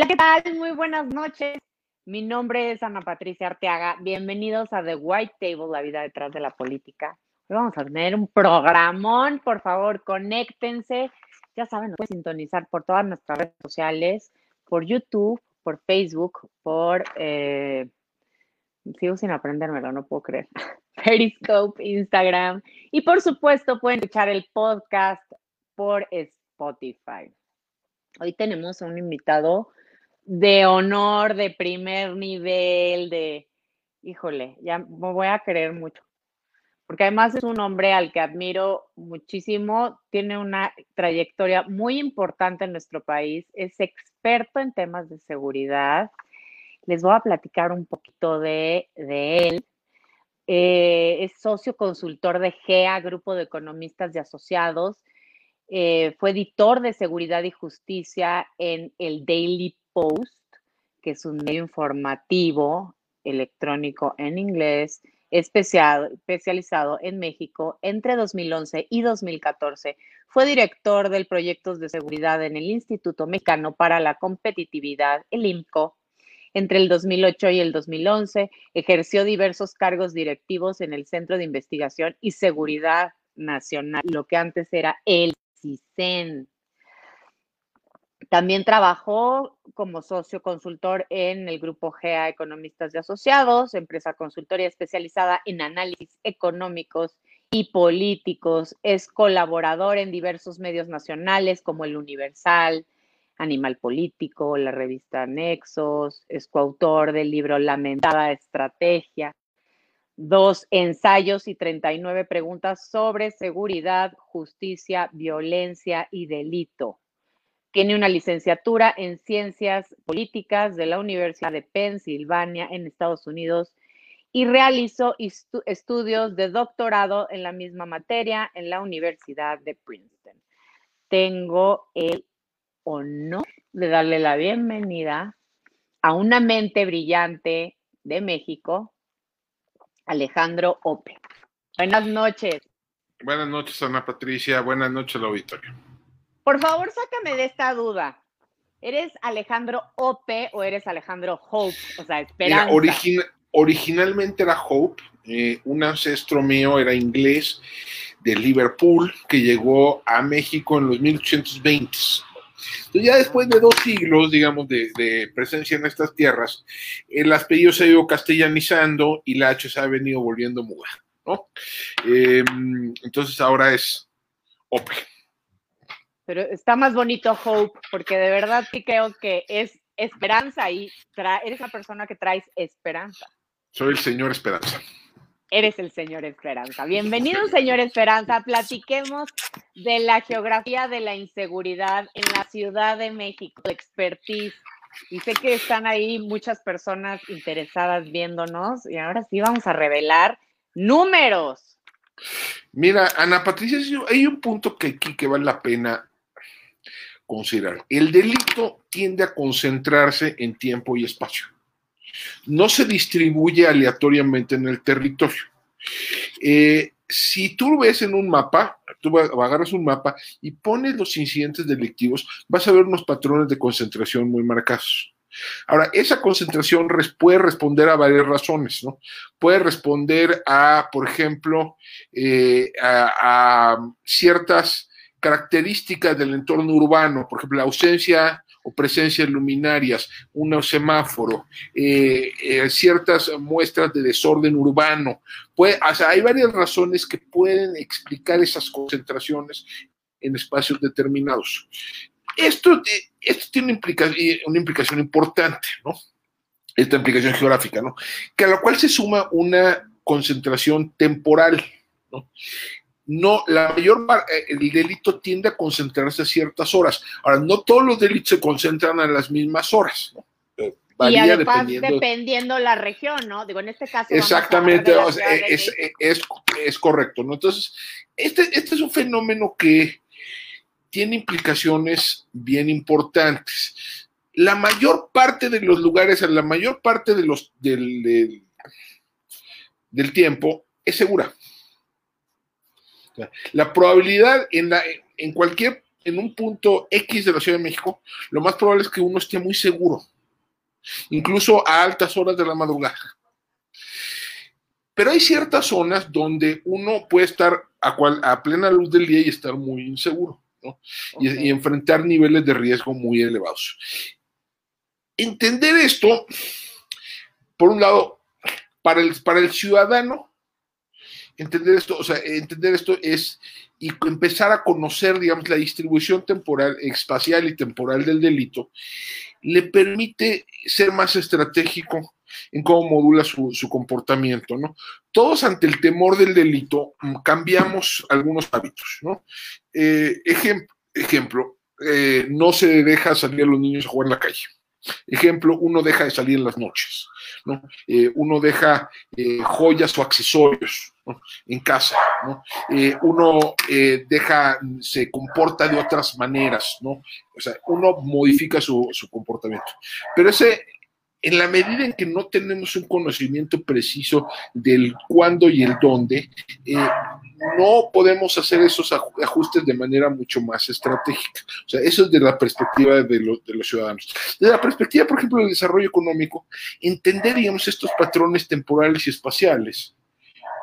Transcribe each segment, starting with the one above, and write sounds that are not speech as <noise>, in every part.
Hola, ¿qué tal? Muy buenas noches. Mi nombre es Ana Patricia Arteaga. Bienvenidos a The White Table, la vida detrás de la política. Hoy vamos a tener un programón. Por favor, conéctense. Ya saben, nos pueden sintonizar por todas nuestras redes sociales, por YouTube, por Facebook, por... Eh, sigo sin aprendérmelo, no puedo creer. <laughs> Periscope, Instagram. Y por supuesto, pueden escuchar el podcast por Spotify. Hoy tenemos a un invitado de honor, de primer nivel, de, híjole, ya me voy a querer mucho, porque además es un hombre al que admiro muchísimo, tiene una trayectoria muy importante en nuestro país, es experto en temas de seguridad. Les voy a platicar un poquito de, él. Eh, es socio consultor de GEA, Grupo de Economistas y Asociados. Eh, fue editor de Seguridad y Justicia en el Daily Post, que es un medio informativo electrónico en inglés especializado en México entre 2011 y 2014. Fue director del Proyectos de Seguridad en el Instituto Mexicano para la Competitividad, el IMCO. Entre el 2008 y el 2011 ejerció diversos cargos directivos en el Centro de Investigación y Seguridad Nacional, lo que antes era el CISEN. También trabajó como socio consultor en el grupo GEA Economistas y Asociados, empresa consultoría especializada en análisis económicos y políticos. Es colaborador en diversos medios nacionales como El Universal, Animal Político, la revista Nexos, es coautor del libro Lamentada Estrategia, dos ensayos y 39 preguntas sobre seguridad, justicia, violencia y delito. Tiene una licenciatura en Ciencias Políticas de la Universidad de Pensilvania en Estados Unidos y realizó estudios de doctorado en la misma materia en la Universidad de Princeton. Tengo el honor de darle la bienvenida a una mente brillante de México, Alejandro Ope. Buenas noches. Buenas noches, Ana Patricia. Buenas noches, auditorio. Por favor, sácame de esta duda. ¿Eres Alejandro Ope o eres Alejandro Hope? O sea, Esperanza. originalmente era Hope. Eh, un ancestro mío era inglés de Liverpool que llegó a México en los 1820. Entonces, ya después de dos siglos, digamos, de, presencia en estas tierras, el apellido se ha ido castellanizando y la H se ha venido volviendo muda, ¿no? Eh, entonces ahora es Ope. Pero está más bonito Hope, porque de verdad creo que es esperanza y eres la persona que traes esperanza. Soy el señor Esperanza. Eres el señor Esperanza. Bienvenido, señor Esperanza. Platiquemos de la geografía de la inseguridad en la Ciudad de México, expertise. Y sé que están ahí muchas personas interesadas viéndonos y ahora sí vamos a revelar números. Mira, Ana Patricia, hay un punto que aquí que vale la pena considerar. El delito tiende a concentrarse en tiempo y espacio no se distribuye aleatoriamente en el territorio. Eh, si tú ves en un mapa, tú agarras un mapa y pones los incidentes delictivos, vas a ver unos patrones de concentración muy marcados. Ahora, esa concentración puede responder a varias razones, ¿no? Puede responder a, por ejemplo, eh, a, ciertas características del entorno urbano, por ejemplo, la ausencia o presencias luminarias, un semáforo, eh, eh, ciertas muestras de desorden urbano. Puede, hay varias razones que pueden explicar esas concentraciones en espacios determinados. Esto, esto tiene una implicación, importante, ¿no? Esta implicación geográfica, ¿no? Que a la cual se suma una concentración temporal, ¿no? No, la mayor eh, el delito tiende a concentrarse a ciertas horas. Ahora, no todos los delitos se concentran a las mismas horas, ¿no? Eh, y además dependiendo... la región, ¿no? Digo, en este caso. Exactamente, es, correcto, ¿no? Entonces, este, este es un fenómeno que tiene implicaciones bien importantes. La mayor parte de los lugares, la mayor parte de los, del, del tiempo es segura. La probabilidad en, la, en cualquier en un punto X de la Ciudad de México, lo más probable es que uno esté muy seguro, incluso a altas horas de la madrugada. Pero hay ciertas zonas donde uno puede estar a, plena luz del día y estar muy inseguro, ¿no? Y, y enfrentar niveles de riesgo muy elevados. Entender esto, por un lado, para el, para el ciudadano, entender esto, o sea, entender esto es y empezar a conocer, digamos, la distribución temporal, espacial y temporal del delito, le permite ser más estratégico en cómo modula su, comportamiento, ¿no? Todos ante el temor del delito mm, cambiamos algunos hábitos, ¿no? Eh, ejemplo, eh, no se deja salir a los niños a jugar en la calle. Ejemplo, uno deja de salir en las noches, ¿no? Eh, uno deja joyas o accesorios en casa, ¿no? uno deja, se comporta de otras maneras, ¿no? O sea, uno modifica su, su comportamiento. Pero ese en la medida en que no tenemos un conocimiento preciso del cuándo y el dónde, eh, no podemos hacer esos ajustes de manera mucho más estratégica. O sea, eso es de la perspectiva de, los ciudadanos. Desde la perspectiva, por ejemplo, del desarrollo económico, entender, estos patrones temporales y espaciales,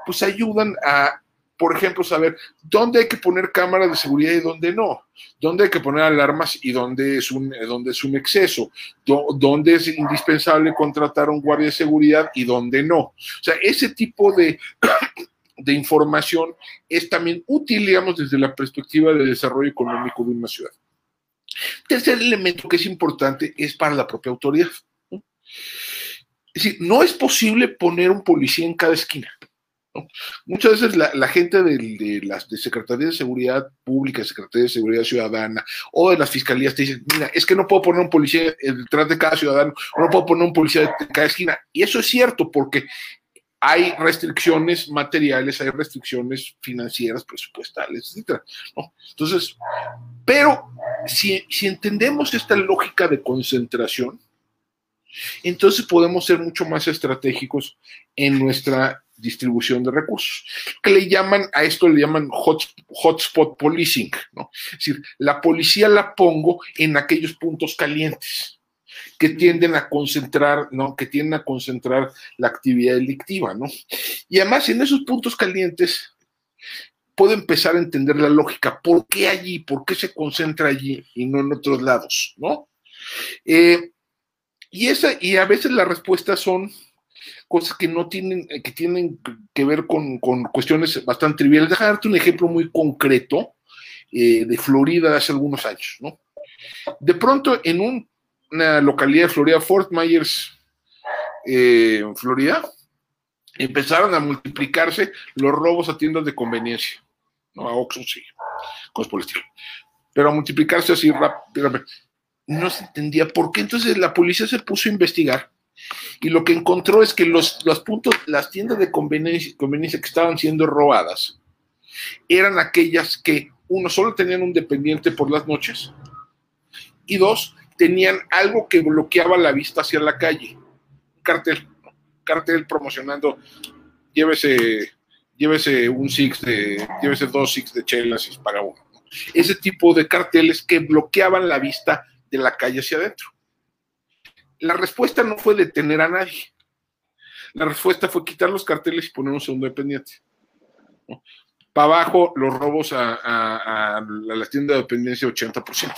pues ayudan a por ejemplo, saber dónde hay que poner cámaras de seguridad y dónde no, dónde hay que poner alarmas y dónde es un, dónde es un exceso, dónde es indispensable contratar un guardia de seguridad y dónde no. O sea, ese tipo de, <coughs> de información es también útil, digamos, desde la perspectiva de desarrollo económico de una ciudad. Tercer elemento que es importante es para la propia autoridad. Es decir, no es posible poner un policía en cada esquina. Muchas veces la, gente de, las de Secretaría de Seguridad Pública, Secretaría de Seguridad Ciudadana o de las fiscalías te dicen, mira, es que no puedo poner un policía detrás de cada ciudadano, no puedo poner un policía en cada esquina. Y eso es cierto porque hay restricciones materiales, hay restricciones financieras, presupuestales, etc. Entonces, pero si, si entendemos esta lógica de concentración, entonces podemos ser mucho más estratégicos en nuestra distribución de recursos, que le llaman, a esto le llaman hotspot policing, ¿no? Es decir, la policía la pongo en aquellos puntos calientes que tienden a concentrar, ¿no? Que tienden a concentrar la actividad delictiva, ¿no? Y además en esos puntos calientes puedo empezar a entender la lógica, ¿por qué allí? ¿Por qué se concentra allí y no en otros lados, ¿no? Eh, y, esa, y a veces las respuestas son cosas que no tienen, que tienen que ver con, cuestiones bastante triviales. Déjame darte un ejemplo muy concreto eh, de Florida de hace algunos años, ¿no? De pronto, en una localidad de Florida, Fort Myers, eh, Florida, empezaron a multiplicarse los robos a tiendas de conveniencia, ¿no? A Oxxo, sí, cosas por el estilo. Pero a multiplicarse así rápido, no se entendía por qué. Entonces la policía se puso a investigar y lo que encontró es que los, los puntos, las tiendas de conveniencia, que estaban siendo robadas eran aquellas que, uno, solo tenían un dependiente por las noches y dos, tenían algo que bloqueaba la vista hacia la calle. Un cartel, cartel promocionando, llévese, llévese un six de, llévese dos six de chelas y paga uno. Ese tipo de carteles que bloqueaban la vista de la calle hacia adentro. La respuesta no fue detener a nadie. La respuesta fue quitar los carteles y poner un segundo dependiente. Para abajo, los robos a, las tiendas de dependencia, 80%.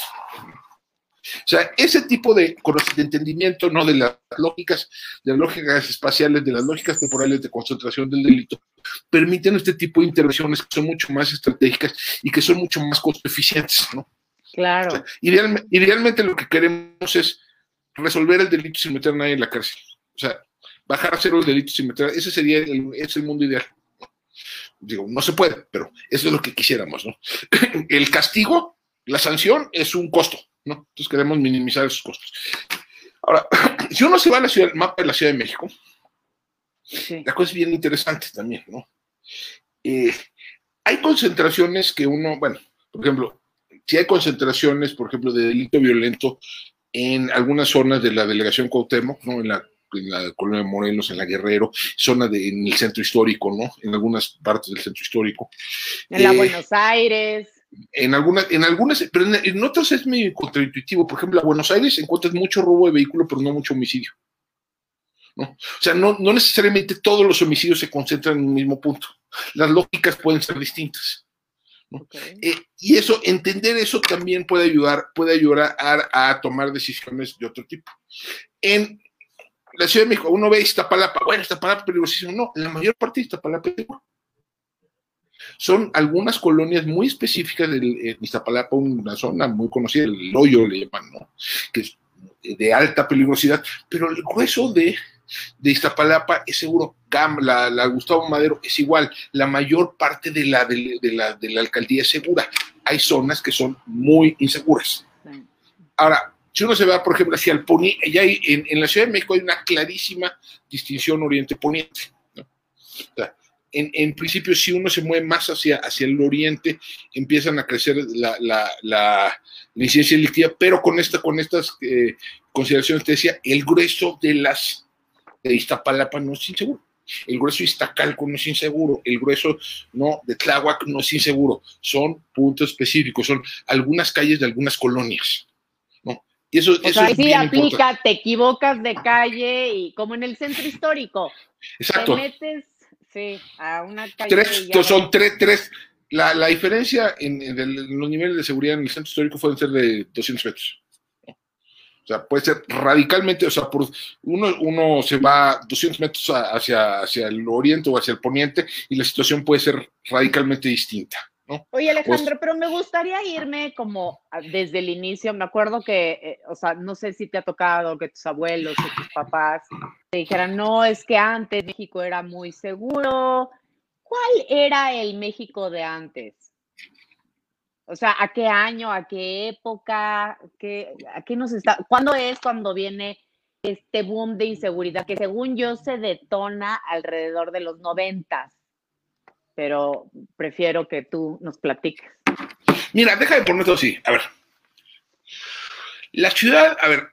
O sea, ese tipo de, de entendimiento, ¿no? De las lógicas, de las lógicas espaciales, de las lógicas temporales de concentración del delito, permiten este tipo de intervenciones que son mucho más estratégicas y que son mucho más costo eficientes, ¿no? Claro. idealmente lo que queremos es resolver el delito sin meter a nadie en la cárcel. O sea, bajar a cero el delito sin meter, ese sería el, es el mundo ideal. Digo, no se puede, pero eso es lo que quisiéramos, ¿no? <clears throat> El castigo, la sanción es un costo, ¿no? Entonces queremos minimizar esos costos. Ahora, <clears throat> si uno se va a la ciudad, mapa de la Ciudad de México, la cosa es bien interesante también, ¿no? Eh, hay concentraciones que uno, bueno, por ejemplo, si hay concentraciones, por ejemplo, de delito violento en algunas zonas de la delegación Cuauhtémoc, ¿no? En la, en la colonia de Morelos, en la Guerrero, zona de, en el centro histórico, ¿no? En algunas partes del centro histórico. En la eh, Buenos Aires. En algunas, en algunas, pero en, otras es medio contraintuitivo. Por ejemplo, en Buenos Aires encuentras mucho robo de vehículo, pero no mucho homicidio. ¿no? O sea, no, no necesariamente todos los homicidios se concentran en un mismo punto. Las lógicas pueden ser distintas. Eh, y eso, entender eso también puede ayudar, puede ayudar a, tomar decisiones de otro tipo. En la Ciudad de México, uno ve Iztapalapa, bueno, Iztapalapa peligrosísimo. No, la mayor parte de Iztapalapa es son algunas colonias muy específicas de Iztapalapa, una zona muy conocida, el hoyo le llaman, ¿no? Que es de alta peligrosidad, pero el grueso de de Iztapalapa es seguro. La, la, Gustavo Madero es igual. La mayor parte de la, de, la, de la alcaldía es segura. Hay zonas que son muy inseguras. Ahora, si uno se va, por ejemplo, hacia el Poniente, hay, en, la Ciudad de México hay una clarísima distinción oriente-poniente. en, en, principio, si uno se mueve más hacia, hacia el oriente, empiezan a crecer la, la, la, delictiva, pero con, esta, con estas eh, consideraciones te decía, el grueso de las de Iztapalapa no es inseguro. El grueso de Iztacalco no es inseguro, el grueso no, de Tláhuac no es inseguro, son puntos específicos, son algunas calles de algunas colonias. ¿no? Y eso, o sea, sí aplica, te equivocas de calle y como en el centro histórico. Exacto. Te metes sí, a una calle. Tres, son tres, tres. La, la diferencia en, en, los niveles de seguridad en el centro histórico pueden ser de 200 metros. O sea, puede ser radicalmente, o sea, por uno, uno se va 200 metros hacia, hacia el oriente o hacia el poniente y la situación puede ser radicalmente distinta. ¿no? Oye, Alejandro, pero me gustaría irme como desde el inicio. Me acuerdo que, eh, o sea, no sé si te ha tocado que tus abuelos o tus papás te dijeran, no, es que antes México era muy seguro. ¿Cuál era el México de antes? O sea, ¿a qué año, a qué época, qué, a qué nos está, cuándo es cuando viene este boom de inseguridad que según yo se detona alrededor de los noventas? Pero prefiero que tú nos platiques. Mira, deja de ponerlo así. A ver. La ciudad, a ver,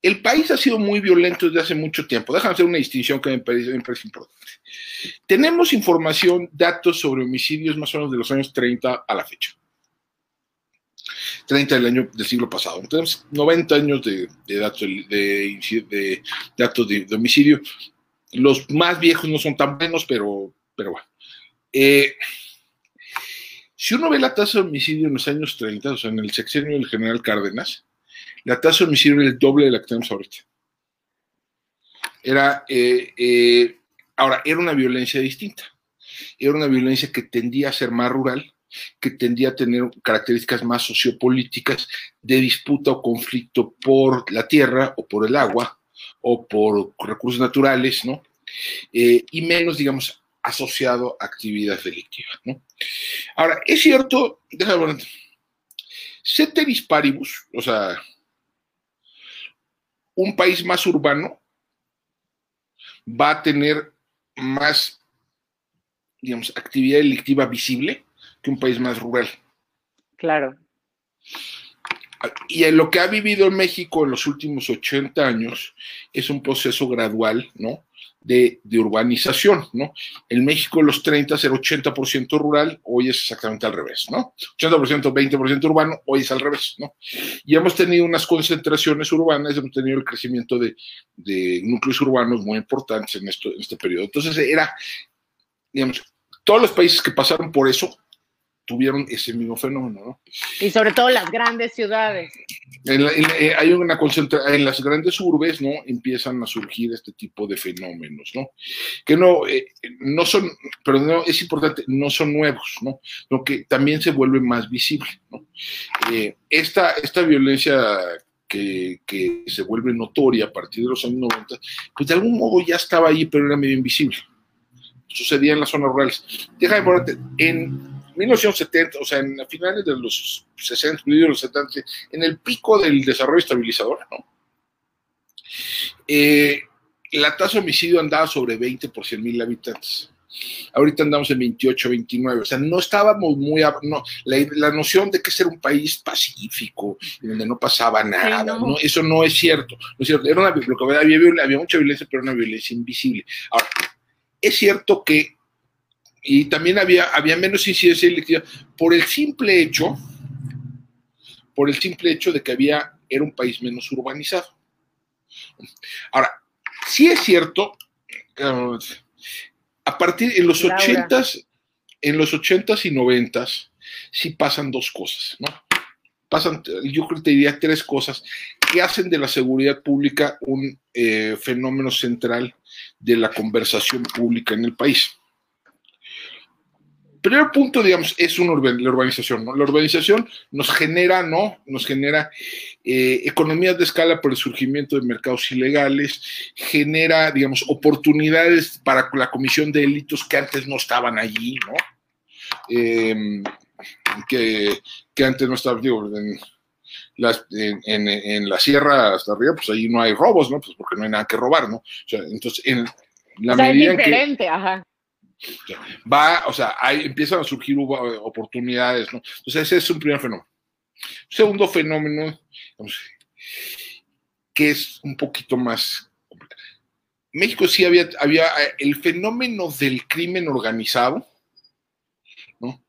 el país ha sido muy violento desde hace mucho tiempo. Déjame hacer una distinción que me parece, me parece, importante. Tenemos información, datos sobre homicidios más o menos de los años 30 a la fecha. 30 del año del siglo pasado. Entonces, 90 años de, datos de, datos de, homicidio. Los más viejos no son tan buenos, pero, pero bueno. Eh, si uno ve la tasa de homicidio en los años 30, o sea, en el sexenio del general Cárdenas, la tasa de homicidio era el doble de la que tenemos ahorita. Era, eh, eh, ahora, era una violencia distinta. Era una violencia que tendía a ser más rural, que tendría a tener características más sociopolíticas de disputa o conflicto por la tierra o por el agua o por recursos naturales, ¿no? Eh, y menos, digamos, asociado a actividades delictivas, ¿no? Ahora, es cierto, déjame ver, ceteris paribus, o sea, un país más urbano va a tener más, digamos, actividad delictiva visible que un país más rural. Claro. Y en lo que ha vivido México en los últimos 80 años es un proceso gradual, ¿no? De, urbanización, ¿no? En México en los 30 era 80% rural, hoy es exactamente al revés, ¿no? 80%, 20% urbano, hoy es al revés, ¿no? Y hemos tenido unas concentraciones urbanas, hemos tenido el crecimiento de, núcleos urbanos muy importantes en, esto, en este periodo. Entonces era, digamos, todos los países que pasaron por eso tuvieron ese mismo fenómeno. ¿no? Y sobre todo las grandes ciudades. Eh, hay una concentración, en las grandes urbes, ¿no? Empiezan a surgir este tipo de fenómenos, ¿no? Que no, eh, no son, pero no, es importante, no son nuevos, ¿no? Lo que también se vuelve más visible, ¿no? Eh, esta, esta violencia que, que, se vuelve notoria a partir de los años 90, pues de algún modo ya estaba ahí, pero era medio invisible. Sucedía en las zonas rurales. Déjame ponerte, en 1970, o sea, en finales de los 60, de los 70, en el pico del desarrollo estabilizador, ¿no? Eh, la tasa de homicidio andaba sobre 20 por 100 mil habitantes. Ahorita andamos en 28, 29. O sea, no estábamos muy. No, la, noción de que ser un país pacífico, donde no pasaba nada, no. eso no es cierto. No es cierto. Era una, lo que había, había mucha violencia, pero una violencia invisible. Ahora, es cierto que y también había, había menos incidencia delictiva por el simple hecho, por el simple hecho de que había, era un país menos urbanizado. Ahora, sí es cierto, a partir de los ochentas, en los ochentas y noventas, sí pasan dos cosas, ¿no? Pasan, yo creo que te diría tres cosas que hacen de la seguridad pública un eh, fenómeno central de la conversación pública en el país primer punto, digamos, es una la urbanización, ¿no? La urbanización nos genera, ¿no? Nos genera eh, economías de escala por el surgimiento de mercados ilegales, genera, digamos, oportunidades para la comisión de delitos que antes no estaban allí, ¿no? Em, que, antes no estaban, digo, en, la sierra hasta arriba, pues ahí no hay robos, ¿no? Pues porque no hay nada que robar, ¿no? O sea, entonces, en la medida es diferente, ajá Va, o sea, ahí empiezan a surgir oportunidades, ¿no? Entonces, ese es un primer fenómeno. Segundo fenómeno, que es un poquito más complicado. México sí había, había el fenómeno del crimen organizado, ¿no?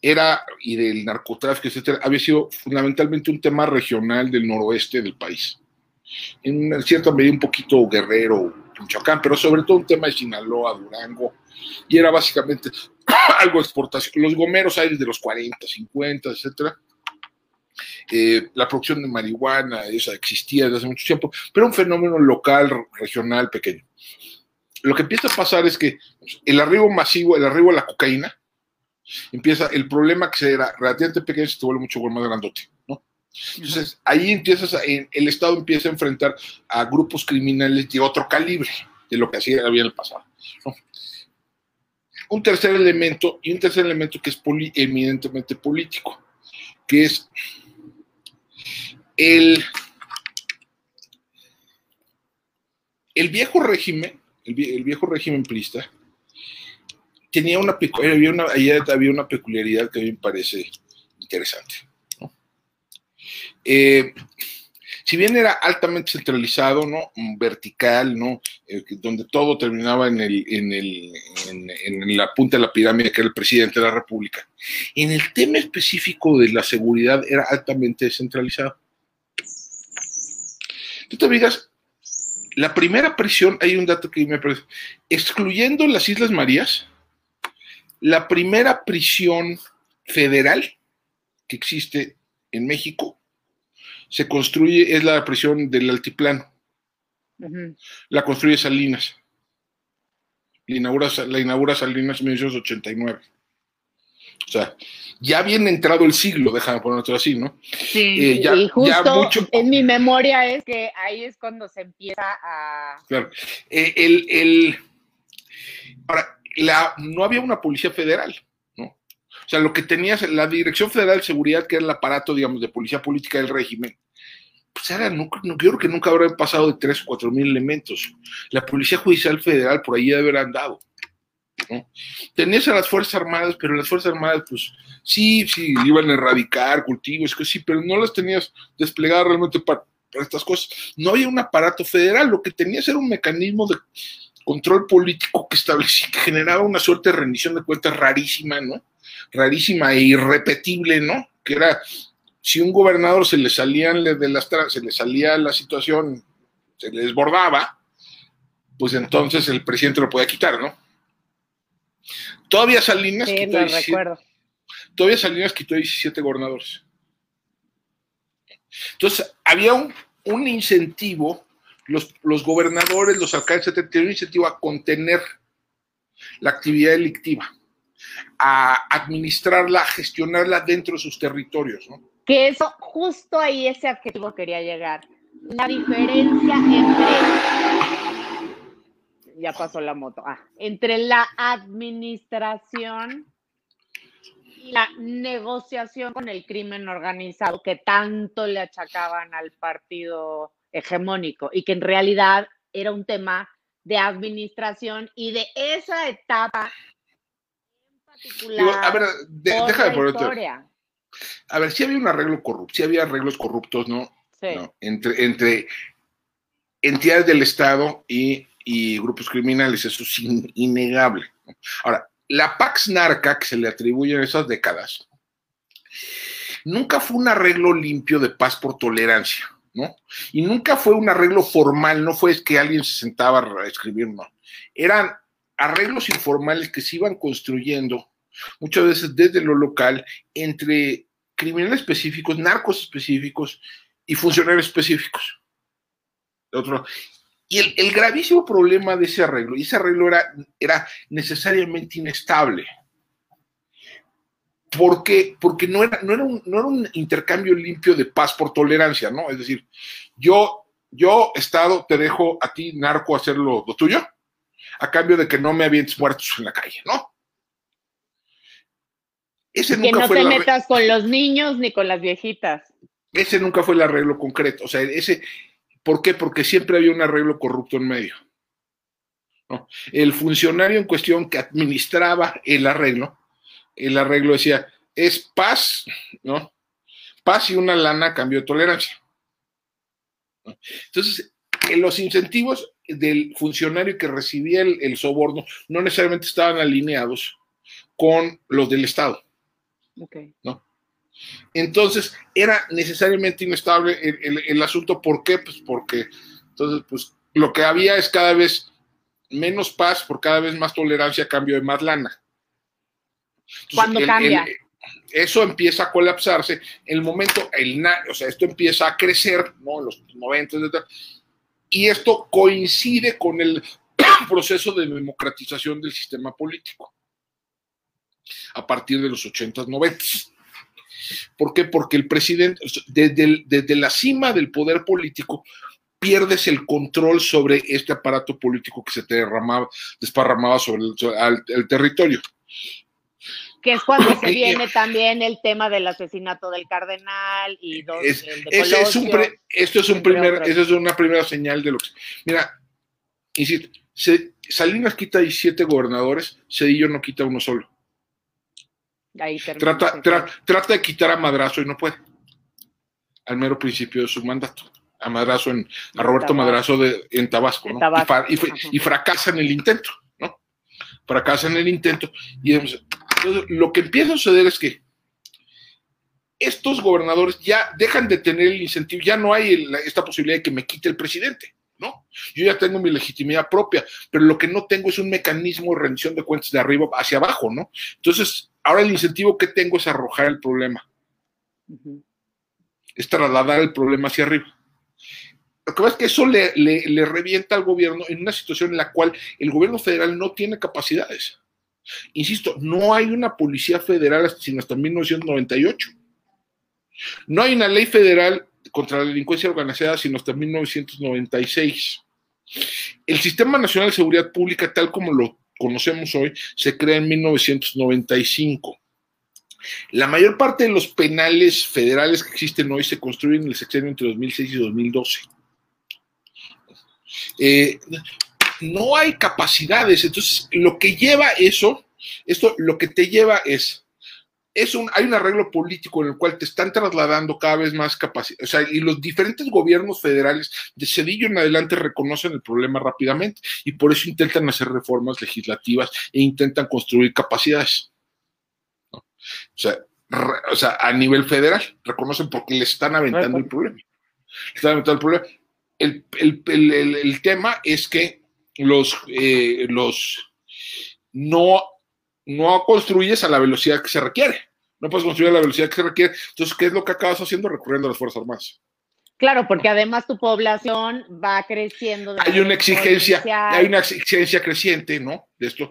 Era, y del narcotráfico, etcétera, había sido fundamentalmente un tema regional del noroeste del país. En cierta medida un poquito guerrero, Michoacán, pero sobre todo un tema de Sinaloa, Durango, y era básicamente <clears throat> algo exportación. Los gomeros hay desde los 40, 50, etcétera. Eh, la producción de marihuana, esa existía desde hace mucho tiempo, pero un fenómeno local, regional, pequeño. Lo que empieza a pasar es que el arribo masivo, el arribo a la cocaína, empieza, el problema que era relativamente pequeño se vuelve mucho más grandote, ¿no? Entonces, ahí empiezas, el Estado empieza a enfrentar a grupos criminales de otro calibre de lo que hacía había en el pasado. Un tercer elemento, y un tercer elemento que es eminentemente político, que es el, el viejo régimen, el, viejo régimen prista, tenía una, había una, había una peculiaridad que a mí me parece interesante. Eh, si bien era altamente centralizado, ¿no? Vertical, ¿no? Eh, donde todo terminaba en, el, en, el, en, la punta de la pirámide, que era el presidente de la República. En el tema específico de la seguridad era altamente descentralizado. Tú te digas, la primera prisión, hay un dato que me parece, excluyendo las Islas Marías, la primera prisión federal que existe en México se construye, es la prisión del altiplano. La construye Salinas. La inaugura, la inaugura Salinas en 1989. O sea, ya bien entrado el siglo, déjame ponerlo así, ¿no? Sí, eh, ya, y justo en mi memoria es que ahí es cuando se empieza a... Claro. Eh, el, el, ahora, la, no había una policía federal. O sea, lo que tenías, la Dirección Federal de Seguridad, que era el aparato, digamos, de policía política del régimen, pues era, no, yo creo que nunca habrá pasado de tres o cuatro mil elementos. La Policía Judicial Federal por ahí debe haber andado. Tenías a las Fuerzas Armadas, pero las Fuerzas Armadas, pues sí, sí, iban a erradicar cultivos, que sí, pero no las tenías desplegadas realmente para, para estas cosas. No había un aparato federal, lo que tenías era un mecanismo de control político que establecía, que generaba una suerte de rendición de cuentas rarísima, ¿no? Rarísima e irrepetible, ¿no? Que era, si un gobernador se le salían de las se le salía la situación, se le desbordaba, pues entonces el presidente lo podía quitar, ¿no? Todavía Salinas quitó 17, todavía Salinas quitó 17 gobernadores. Entonces, había un, un incentivo, los, los, gobernadores, los alcaldes, tenían un incentivo a contener la actividad delictiva a administrarla, gestionarla dentro de sus territorios, ¿no? Que eso, justo ahí ese adjetivo quería llegar. La diferencia entre, ya pasó la moto, ah, entre la administración y la negociación con el crimen organizado que tanto le achacaban al partido hegemónico y que en realidad era un tema de administración y de esa etapa a ver, déjame poner A ver, si había un arreglo corrupto, si había arreglos corruptos, ¿no? Sí. Entre, entre entidades del Estado y, grupos criminales, eso es innegable. Ahora, la Pax Narca que se le atribuye en esas décadas nunca fue un arreglo limpio de paz por tolerancia, ¿no? Y nunca fue un arreglo formal, no fue que alguien se sentaba a escribir, no. Eran arreglos informales que se iban construyendo muchas veces desde lo local entre criminales específicos, narcos específicos y funcionarios específicos. Otro. Y el, gravísimo problema de ese arreglo, y ese arreglo era, era necesariamente inestable. ¿Por qué? Porque no era, no, era un, no era un intercambio limpio de paz por tolerancia, ¿no? Es decir, yo, yo, Estado, te dejo a ti, narco, hacer lo, tuyo, a cambio de que no me avientes muertos en la calle, ¿no? Ese que no te metas con los niños ni con las viejitas. Ese nunca fue el arreglo concreto. O sea, ese, ¿por qué? Porque siempre había un arreglo corrupto en medio. ¿no? El funcionario en cuestión que administraba el arreglo el arreglo decía, es paz, ¿no? Paz y una lana de tolerancia. Entonces, los incentivos del funcionario que recibía el, soborno no necesariamente estaban alineados con los del Estado. ¿no? Entonces, era necesariamente inestable el, el, asunto. ¿Por qué? Pues porque entonces, pues lo que había es cada vez menos paz por cada vez más tolerancia a cambio de más lana. Cuando cambia. eso empieza a colapsarse. El momento, el, o sea, esto empieza a crecer, ¿no? En los 90, y esto coincide con el <clears throat> proceso de democratización del sistema político a partir de los 80, 90. ¿Por qué? Porque el presidente, desde, desde la cima del poder político, pierdes el control sobre este aparato político que se te derramaba, desparramaba sobre el territorio que es cuando se viene también el tema del asesinato del cardenal y dos, es, esto es un primer, esa es una primera señal de lo que. Mira, insisto, Salinas quita 17 gobernadores, Cedillo no quita uno solo. Ahí trata, trata de quitar a Madrazo y no puede. Al mero principio de su mandato. A Madrazo en, a Roberto Madrazo de, en Tabasco, ¿no? Y, y, fracasa en el intento, ¿no? Fracasa en el intento. Y entonces, lo que empieza a suceder es que estos gobernadores ya dejan de tener el incentivo, ya no hay esta posibilidad de que me quite el presidente, ¿no? Yo ya tengo mi legitimidad propia, pero lo que no tengo es un mecanismo de rendición de cuentas de arriba hacia abajo, ¿no? Entonces, ahora el incentivo que tengo es arrojar el problema. Es trasladar el problema hacia arriba. Lo que pasa es que eso le, le revienta al gobierno en una situación en la cual el gobierno federal no tiene capacidades. Insisto, no hay una policía federal sino hasta 1998. No hay una ley federal contra la delincuencia organizada sino hasta 1996. El Sistema Nacional de Seguridad Pública, tal como lo conocemos hoy, se crea en 1995. La mayor parte de los penales federales que existen hoy se construyen en el sexenio entre 2006 y 2012. Eh, no hay capacidades. Entonces, lo que lleva eso, esto lo que te lleva es, es un, hay un arreglo político en el cual te están trasladando cada vez más capacidad. O sea, y los diferentes gobiernos federales de Cedillo en adelante reconocen el problema rápidamente y por eso intentan hacer reformas legislativas e intentan construir capacidades. O, sea, o sea, a nivel federal, reconocen porque le están aventando el problema. Le están aventando el problema. el, el, el tema es que los, eh, los no, no construyes a la velocidad que se requiere. No puedes construir a la velocidad que se requiere. Entonces, ¿qué es lo que acabas haciendo? Recurriendo a las Fuerzas Armadas. Claro, porque además tu población va creciendo. hay una exigencia, hay una exigencia creciente, ¿no? De esto.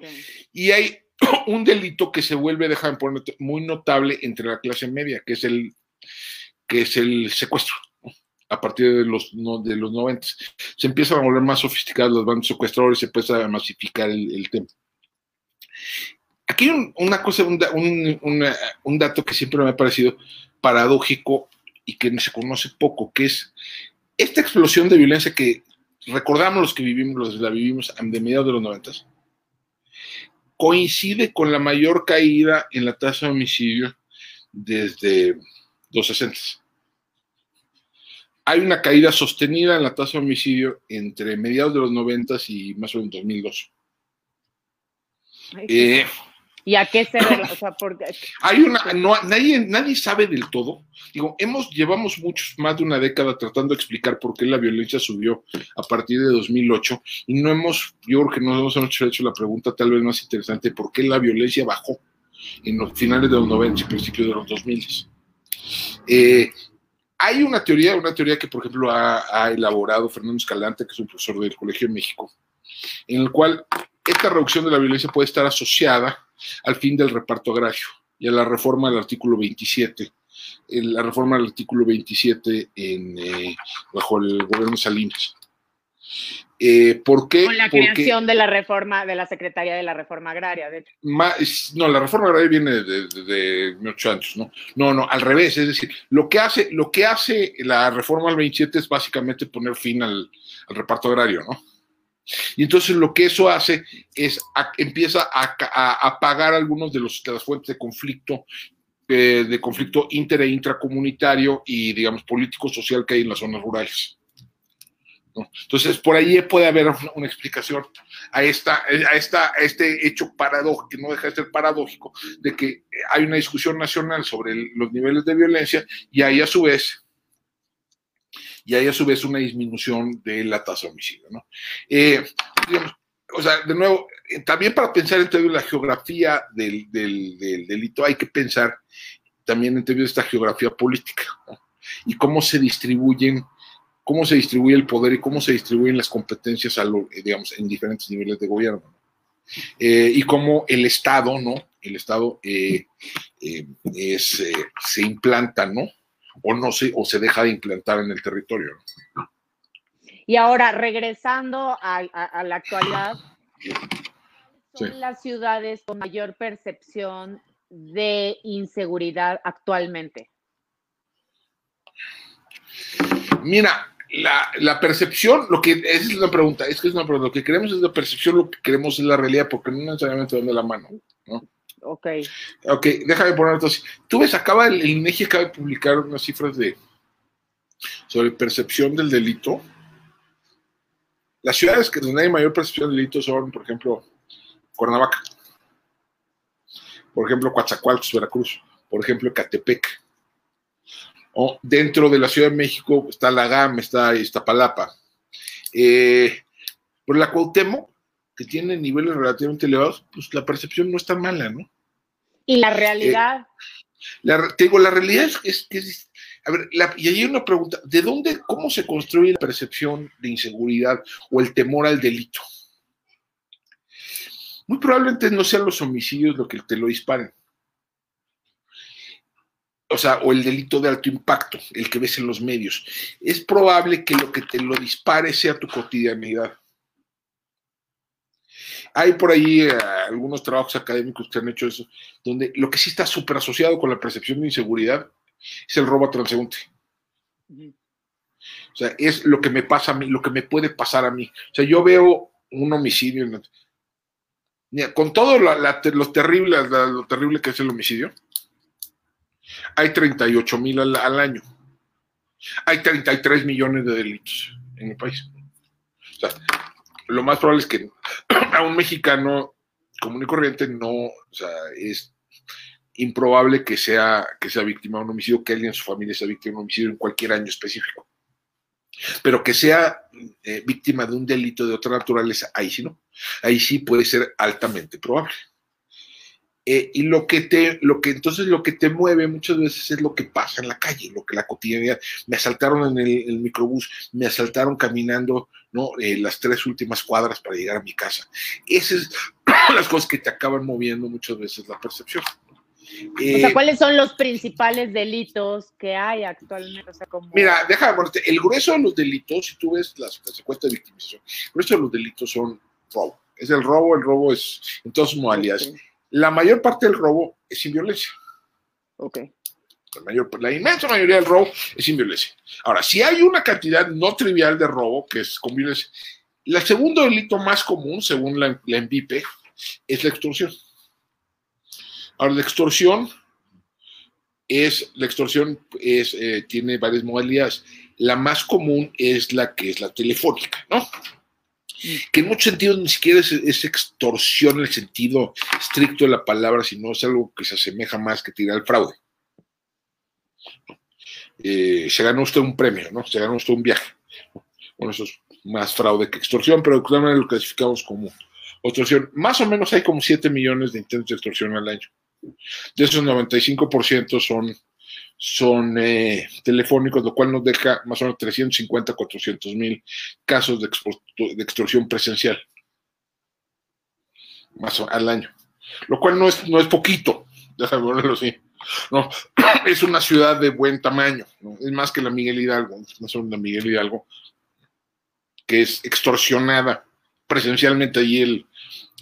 Y hay <clears throat> un delito que se vuelve, dejar muy notable entre la clase media, que es el, que es el secuestro a partir de los, de los 90. Se empiezan a volver más sofisticados los bandos secuestradores, se empieza a masificar el, tema. Aquí hay una cosa, un, un, dato que siempre me ha parecido paradójico y que se conoce poco, que es esta explosión de violencia que recordamos los que vivimos, los la vivimos de mediados de los 90, coincide con la mayor caída en la tasa de homicidio desde los 60 hay una caída sostenida en la tasa de homicidio entre mediados de los 90 y más o menos 2002. Eh, ¿Y a qué se o sea, porque... Hay una, no, nadie, nadie sabe del todo. Digo, hemos, llevamos muchos, más de una década tratando de explicar por qué la violencia subió a partir de 2008 y no hemos, yo creo que no hemos hecho la pregunta tal vez más interesante, ¿por qué la violencia bajó en los finales de los 90 y principios de los 2000? Eh, hay una teoría, una teoría que, por ejemplo, ha, elaborado Fernando Escalante, que es un profesor del Colegio de México, en el cual esta reducción de la violencia puede estar asociada al fin del reparto agrario y a la reforma del artículo 27. La reforma del artículo 27 en, eh, bajo el gobierno de Salinas. Eh, ¿Por qué? Con la creación de la reforma, de la Secretaría de la Reforma Agraria, de hecho. no, la reforma agraria viene de, de, de, ¿no? No, no, al revés, es decir, lo que hace, lo que hace la reforma del 27 es básicamente poner fin al, al reparto agrario, ¿no? Y entonces lo que eso hace es empieza a, apagar algunos de, los, de las fuentes de conflicto, eh, de conflicto inter e intracomunitario y, digamos, político-social que hay en las zonas rurales. Entonces, por ahí puede haber una, explicación a, esta, a, esta, a este hecho paradójico, que no deja de ser paradójico, de que hay una discusión nacional sobre los niveles de violencia y hay a su vez y hay a su vez una disminución de la tasa de homicidio. ¿no? Eh, o sea, de nuevo, eh, también para pensar en términos de la geografía del, delito hay que pensar también en términos de esta geografía política y cómo se distribuyen cómo se distribuye el poder y cómo se distribuyen las competencias a lo, eh, digamos, en diferentes niveles de gobierno. y cómo el Estado, ¿no? El Estado es, se implanta, ¿no? o no se, o se deja de implantar en el territorio. Y ahora, regresando a, la actualidad, son las ciudades con mayor percepción de inseguridad actualmente? Mira, la, percepción, lo que es una pregunta, es que es una pregunta, lo que queremos es la percepción, lo que queremos es la realidad, porque no necesariamente van de la mano, ¿no? Ok. Ok, déjame poner así. Tú ves, acaba el, INEGI acaba de publicar unas cifras de sobre percepción del delito. Las ciudades que donde hay mayor percepción del delito son, por ejemplo, Cuernavaca, por ejemplo, Coatzacoalcos, Veracruz, por ejemplo, Catepec. Dentro de la Ciudad de México está la GAM, está Iztapalapa. Eh, por la Cuauhtémoc, que tiene niveles relativamente elevados, pues la percepción no está mala, ¿no? ¿Y la realidad? Eh, te digo, la realidad es, que es, a ver, y hay una pregunta, ¿de dónde, cómo se construye la percepción de inseguridad o el temor al delito? Muy probablemente no sean los homicidios lo que te lo disparen. O sea, o el delito de alto impacto, el que ves en los medios. Es probable que lo que te lo dispare sea tu cotidianidad. Hay por ahí eh, algunos trabajos académicos que han hecho eso, donde lo que sí está súper asociado con la percepción de inseguridad es el robo a transeúnte. O sea, es lo que me pasa a mí, lo que me puede pasar a mí. O sea, yo veo un homicidio, con todo lo, terrible, lo terrible que es el homicidio, hay 38 mil al, año. Hay 33 millones de delitos en el país. O sea, lo más probable es que <clears throat> a un mexicano común y corriente no, o sea, es improbable que sea, que sea víctima de un homicidio, que alguien en su familia sea víctima de un homicidio en cualquier año específico. Pero que sea eh, víctima de un delito de otra naturaleza, ahí sí no. Ahí sí puede ser altamente probable. Eh, y lo que te, lo que entonces lo que te mueve muchas veces es lo que pasa en la calle, lo que la cotidianidad. Me asaltaron en el, microbús, me asaltaron caminando, ¿no? Eh, las tres últimas cuadras para llegar a mi casa. Esas son <clears throat> las cosas que te acaban moviendo muchas veces la percepción. o sea, eh, ¿cuáles son los principales delitos que hay actualmente? Mira, déjame ponerte, el grueso de los delitos, si tú ves las consecuencias de victimización, el grueso de los delitos son robo. Es el robo, el robo es en todas sus modalidades. La mayor parte del robo es sin violencia. Ok. La, mayor, la inmensa mayoría del robo es sin violencia. Ahora, si hay una cantidad no trivial de robo que es con violencia, el segundo delito más común, según la, la es la extorsión. Ahora, la extorsión es, la extorsión es, eh, tiene varias modalidades. La más común es la que es la telefónica, ¿no? Que en muchos sentidos ni siquiera es, extorsión en el sentido estricto de la palabra, sino es algo que se asemeja más que tirar el fraude. Eh, se ganó usted un premio, ¿no? Se ganó usted un viaje. Bueno, eso es más fraude que extorsión, pero claramente lo clasificamos como extorsión. Más o menos hay como 7 millones de intentos de extorsión al año. De esos 95% son, son eh, telefónicos, lo cual nos deja más o menos 350, 400 mil casos de, extorsión presencial. Más al año. Lo cual no es, no es poquito, así. No, <clears throat> es una ciudad de buen tamaño, es más que la Miguel Hidalgo, no son la Miguel Hidalgo, que es extorsionada presencialmente allí el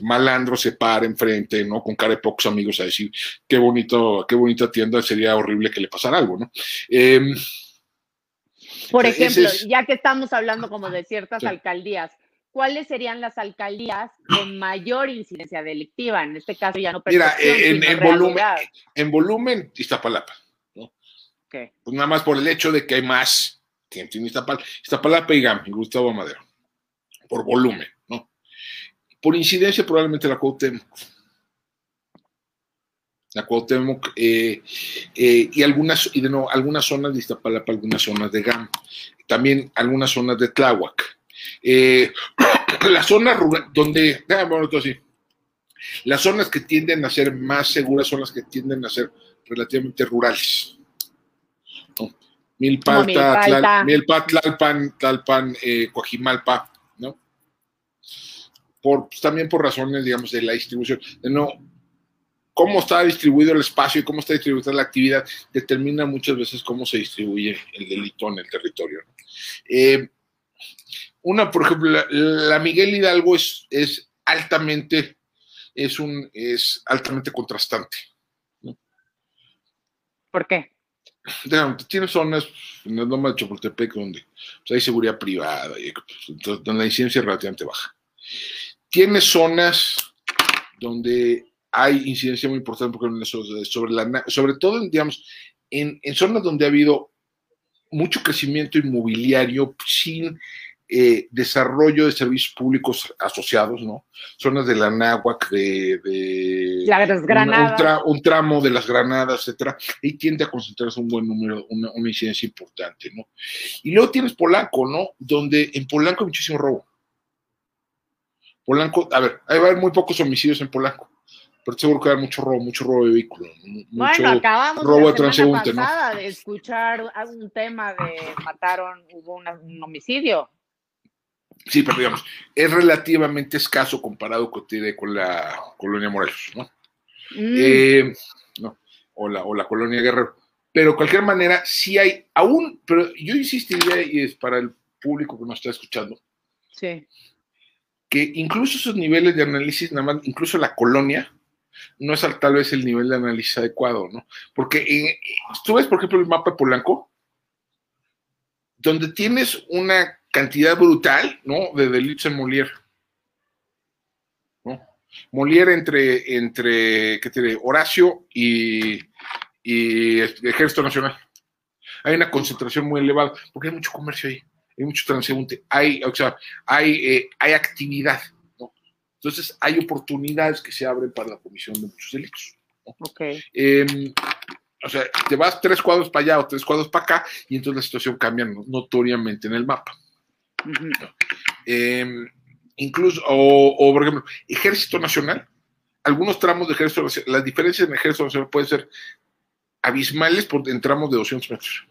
malandro se para enfrente, ¿no? Con cara de pocos amigos a decir qué bonito, qué bonita tienda, sería horrible que le pasara algo, ¿no? Em, Por ejemplo, ya que estamos hablando como de ciertas alcaldías, ¿cuáles serían las alcaldías con mayor incidencia delictiva? En este caso ya no Mira, en, volumen, en volumen, Iztapalapa, ¿no? Pues nada más por el hecho de que hay más gente en Iztapalapa, Iztapalapa y GAM, y Gustavo Madero, por volumen. Por incidencia, probablemente la Cuauhtémoc. La Cuauhtémoc eh, eh, y algunas, y de nuevo, algunas zonas de Iztapalapa, algunas zonas de GAM, también algunas zonas de Tláhuac. Eh, <clears throat> las zonas donde, bueno, así, las zonas que tienden a ser más seguras son las que tienden a ser relativamente rurales. Milpa, Milpa, Tlalpan, Tlalpan Coajimalpa. Por, pues, también por razones, digamos, de la distribución. De no, cómo está distribuido el espacio y cómo está distribuida la actividad determina muchas veces cómo se distribuye el delito en el territorio. Eh, una, por ejemplo, la, Miguel Hidalgo es, es, altamente, es un, es altamente contrastante. ¿Por qué? tiene zonas en el Loma de Chapultepec donde pues, hay seguridad privada y pues, donde la incidencia es relativamente baja. Tiene zonas donde hay incidencia muy importante sobre, sobre, la, sobre todo, digamos, en, en zonas donde ha habido mucho crecimiento inmobiliario sin eh, desarrollo de servicios públicos asociados, ¿no? Zonas de la náhuac, de, un, tramo de las granadas, etcétera, y tiende a concentrarse un buen número, una, incidencia importante, ¿no? Y luego tienes Polanco, ¿no? Donde en Polanco hay muchísimo robo. Polanco, a ver, hay muy pocos homicidios en Polanco, pero seguro que hay mucho robo, mucho robo de vehículos. Mucho bueno, acabamos robo de transeúnte, pasada de escuchar un tema de mataron, hubo un homicidio Sí, pero digamos, es relativamente escaso comparado con, con la colonia Morelos, ¿no? Mm. Eh, no o, la, o la colonia Guerrero. Pero de cualquier manera, sí hay, aún, pero yo insistiría, y es para el público que nos está escuchando, sí. Incluso esos niveles de análisis, nada más, incluso la colonia, no es tal vez el nivel de análisis adecuado, ¿no? Porque tú ves, por ejemplo, el mapa Polanco, donde tienes una cantidad brutal, ¿no? De delitos en Molière. ¿no? Molière entre, entre ¿qué te Horacio y, y Ejército Nacional. Hay una concentración muy elevada, porque hay mucho comercio ahí, hay mucho transeúnte, hay, o sea, hay, eh, hay actividad, ¿no? Entonces, hay oportunidades que se abren para la comisión de muchos delitos. Em, o sea, te vas tres cuadros para allá o tres cuadros para acá y entonces la situación cambia notoriamente en el mapa. Em, incluso, o, por ejemplo, Ejército Nacional, algunos tramos de Ejército Nacional, las diferencias en Ejército Nacional pueden ser abismales por, en tramos de 200 metros.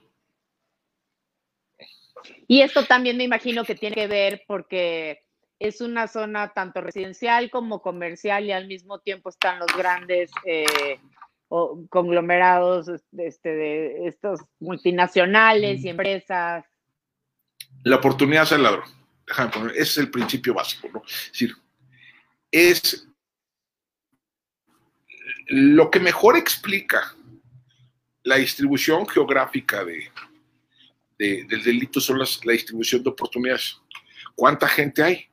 Y esto también me imagino que tiene que ver porque es una zona tanto residencial como comercial y al mismo tiempo están los grandes eh, conglomerados este, de estos multinacionales y empresas la oportunidad es el ladrón. Déjame poner, ese es el principio básico, ¿no? Es decir, es lo que mejor explica la distribución geográfica de, del delito son las, la distribución de oportunidades. ¿Cuánta gente hay?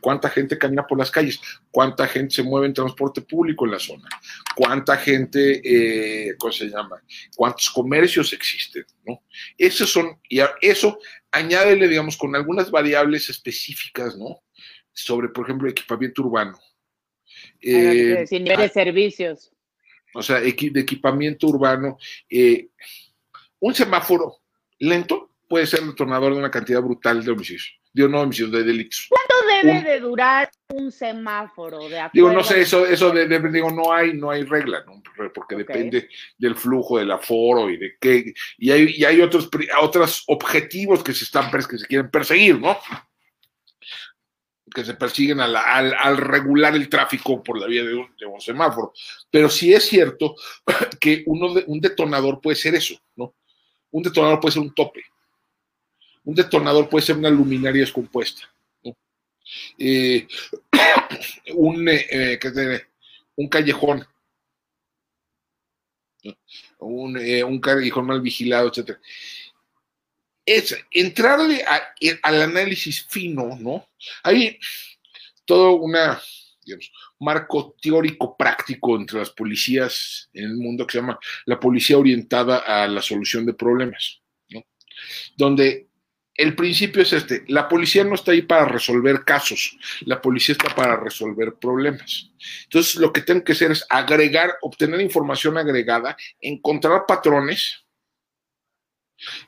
¿Cuánta gente camina por las calles? ¿Cuánta gente se mueve en transporte público en la zona? ¿Cuánta gente, eh, ¿cómo se llama? ¿Cuántos comercios existen? ¿no? Esos son, y eso añádele, digamos, con algunas variables específicas, ¿no? Sobre, por ejemplo, equipamiento urbano. Eh, Sin nivel de servicios. O sea, de equipamiento urbano. Eh, un semáforo lento puede ser detonador de una cantidad brutal de homicidios. Digo, no homicidios, de delitos. ¿Cuánto debe de durar un semáforo? De digo, no sé, eso, eso de, digo, no hay, no hay regla, ¿no? porque depende del flujo, del aforo y de qué. Y hay, y hay otros, otros objetivos que se están que se quieren perseguir, ¿no? que se persiguen al, al, regular el tráfico por la vía de un, de un, semáforo. Pero sí es cierto <laughs> que uno de, un detonador puede ser eso, ¿no? Un detonador puede ser un tope. Un detonador puede ser una luminaria descompuesta. Eh, <coughs> un, eh, un callejón. Un, eh, un callejón mal vigilado, etc. Es entrarle al análisis fino, ¿no? Hay todo una, marco teórico práctico entre las policías en el mundo que se llama la policía orientada a la solución de problemas. Donde el principio es este, la policía no está ahí para resolver casos, la policía está para resolver problemas. Entonces, lo que tengo que hacer es agregar, obtener información agregada, encontrar patrones,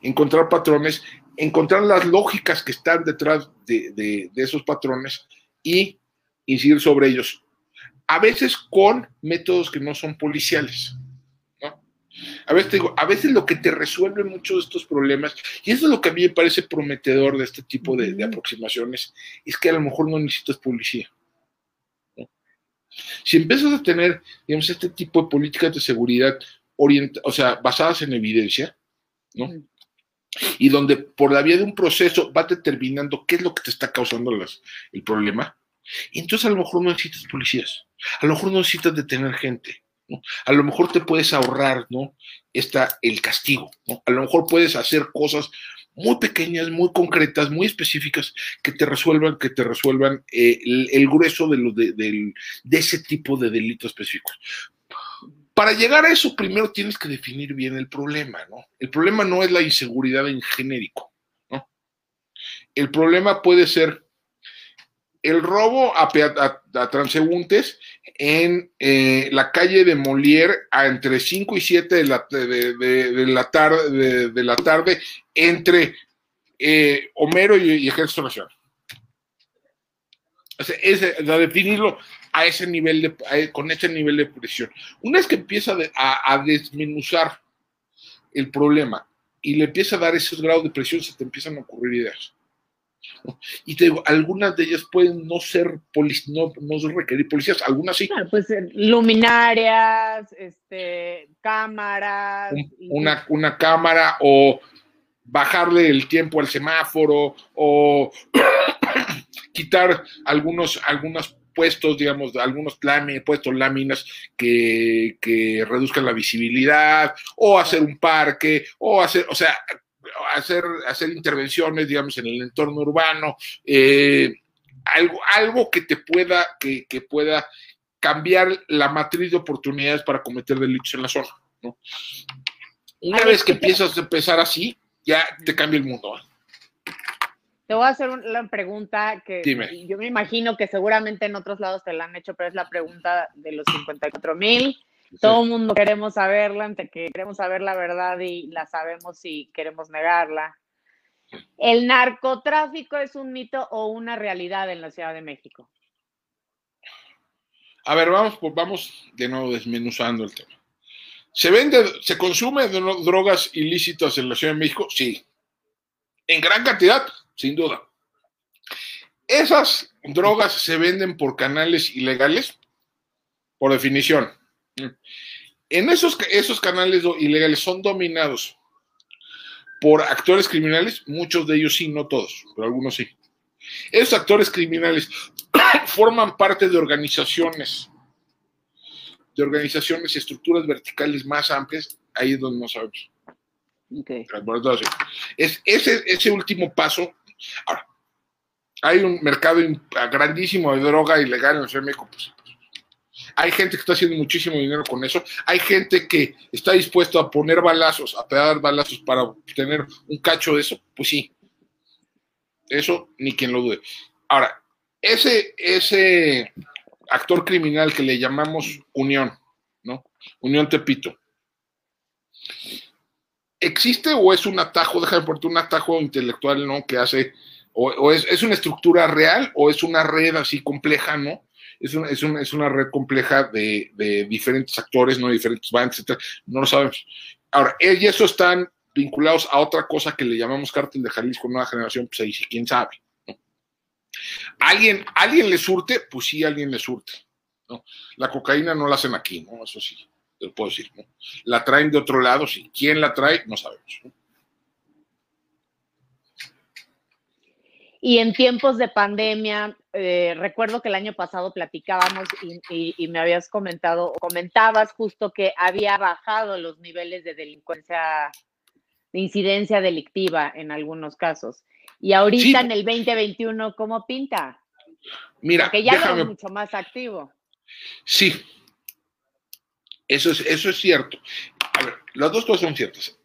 encontrar patrones, encontrar las lógicas que están detrás de, esos patrones y incidir sobre ellos. A veces con métodos que no son policiales. A veces, digo, a veces lo que te resuelve muchos de estos problemas, y eso es lo que a mí me parece prometedor de este tipo de, aproximaciones, es que a lo mejor no necesitas policía. Si empiezas a tener, digamos, este tipo de políticas de seguridad o sea, basadas en evidencia, ¿no? Y donde por la vía de un proceso va determinando qué es lo que te está causando el problema, entonces a lo mejor no necesitas policías, a lo mejor no necesitas detener gente, a lo mejor te puedes ahorrar, ¿no? Está el castigo. A lo mejor puedes hacer cosas muy pequeñas, muy concretas, muy específicas que te resuelvan, que te resuelvan eh, el, grueso de, lo de, de ese tipo de delitos específicos. Para llegar a eso, primero tienes que definir bien el problema, ¿no? El problema no es la inseguridad en genérico, ¿no? El problema puede ser el robo a, transeúntes en eh, la calle de Molière a entre 5 y 7 de la, de, la, tarde, de, la tarde entre eh, Homero y, Ejército Nacional. O sea, definirlo a ese nivel de, con ese nivel de presión. Una vez que empieza a, a, desmenuzar el problema y le empieza a dar esos grados de presión, se te empiezan a ocurrir ideas. <laughs> Y te digo, algunas de ellas pueden no ser no, no requerir policías, algunas sí. pues eh, luminarias, este, cámaras. una, una cámara o bajarle el tiempo al semáforo o <clears throat> quitar algunos, algunos puestos, digamos, algunos puestos láminas que, que reduzcan la visibilidad, o hacer un parque, o hacer, o sea, hacer, hacer intervenciones, digamos, en el entorno urbano, eh, algo, algo que te pueda, que, pueda cambiar la matriz de oportunidades para cometer delitos en la zona. Una vez que empiezas a empezar así, ya te cambia el mundo. ¿eh? Te voy a hacer una pregunta que yo me imagino que seguramente en otros lados te la han hecho, pero es la pregunta de los 54 mil todo el mundo queremos saberla, que queremos saber la verdad y la sabemos si queremos negarla. ¿El narcotráfico es un mito o una realidad en la Ciudad de México? A ver, vamos, pues vamos de nuevo desmenuzando el tema. ¿Se vende, se consume drogas ilícitas en la Ciudad de México? Sí. En gran cantidad, sin duda. ¿Esas drogas se venden por canales ilegales? Por definición. En esos, esos canales ilegales son dominados por actores criminales, muchos de ellos sí, no todos, pero algunos sí. Esos actores criminales <coughs> forman parte de organizaciones, de organizaciones y estructuras verticales más amplias, ahí es donde no sabemos. Es ese, ese último paso. Ahora, Hay un mercado grandísimo de droga ilegal en la Ciudad de México, pues, hay gente que está haciendo muchísimo dinero con eso. Hay gente que está dispuesto a poner balazos, a pegar balazos para obtener un cacho de eso. Pues sí. Eso ni quien lo dude. Ahora, ese, ese actor criminal que le llamamos Unión, ¿no? Unión Tepito. ¿Existe o es un atajo, déjame ponerte un atajo intelectual, ¿no? Que hace, o, es, es, una estructura real o es una red así compleja, ¿no? Es una, es es una red compleja de, diferentes actores, ¿no? Diferentes bandas, etcétera. No lo sabemos. Ahora, y eso están vinculados a otra cosa que le llamamos cártel de Jalisco Nueva Generación, pues ahí sí, quién sabe. ¿Alguien, ¿Alguien le surte? Pues sí, alguien le surte. La cocaína no la hacen aquí, ¿no? Eso sí, te lo puedo decir. ¿no? La traen de otro lado, sí. ¿Quién la trae? No sabemos. ¿no? Y en tiempos de pandemia, eh, recuerdo que el año pasado platicábamos y, me habías comentado, comentabas justo que había bajado los niveles de delincuencia, de incidencia delictiva en algunos casos. Y ahorita en el 2021, ¿cómo pinta? Mira, Porque ya es mucho más activo. Sí, eso es, eso es cierto. A ver, las dos cosas son ciertas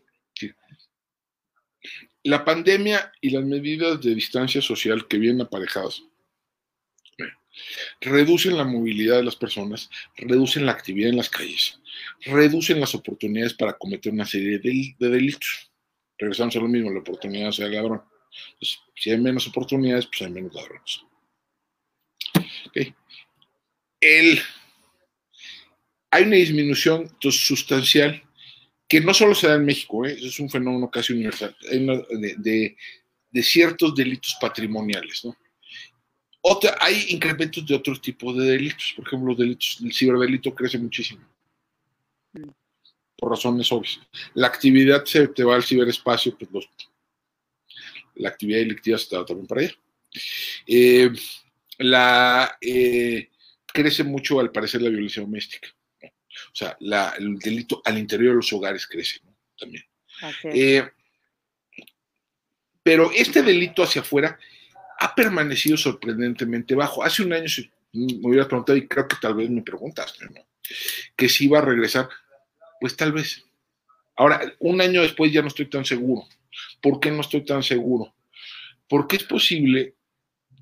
la pandemia y las medidas de distancia social que vienen aparejadas reducen la movilidad de las personas, reducen la actividad en las calles, reducen las oportunidades para cometer una serie de, delitos. Regresamos a lo mismo, la oportunidad ser ladrón. si hay menos oportunidades, pues hay menos ladrones. hay una disminución sustancial que no solo se da en México, ¿eh? es un fenómeno casi universal, de, ciertos delitos patrimoniales. ¿no? Otra, hay incrementos de otros tipos de delitos, por ejemplo, los delitos, el ciberdelito crece muchísimo, por razones obvias. La actividad se te va al ciberespacio, pues los, la actividad delictiva se te va también para allá. Eh, la, eh, crece mucho, al parecer, la violencia doméstica. O sea, el delito al interior de los hogares crece ¿no? también. Eh, pero este delito hacia afuera ha permanecido sorprendentemente bajo. Hace un año me hubiera preguntado, y creo que tal vez me preguntaste, ¿no? Que si iba a regresar. Pues tal vez. Ahora, un año después ya no estoy tan seguro. ¿Por qué no estoy tan seguro? Porque es posible,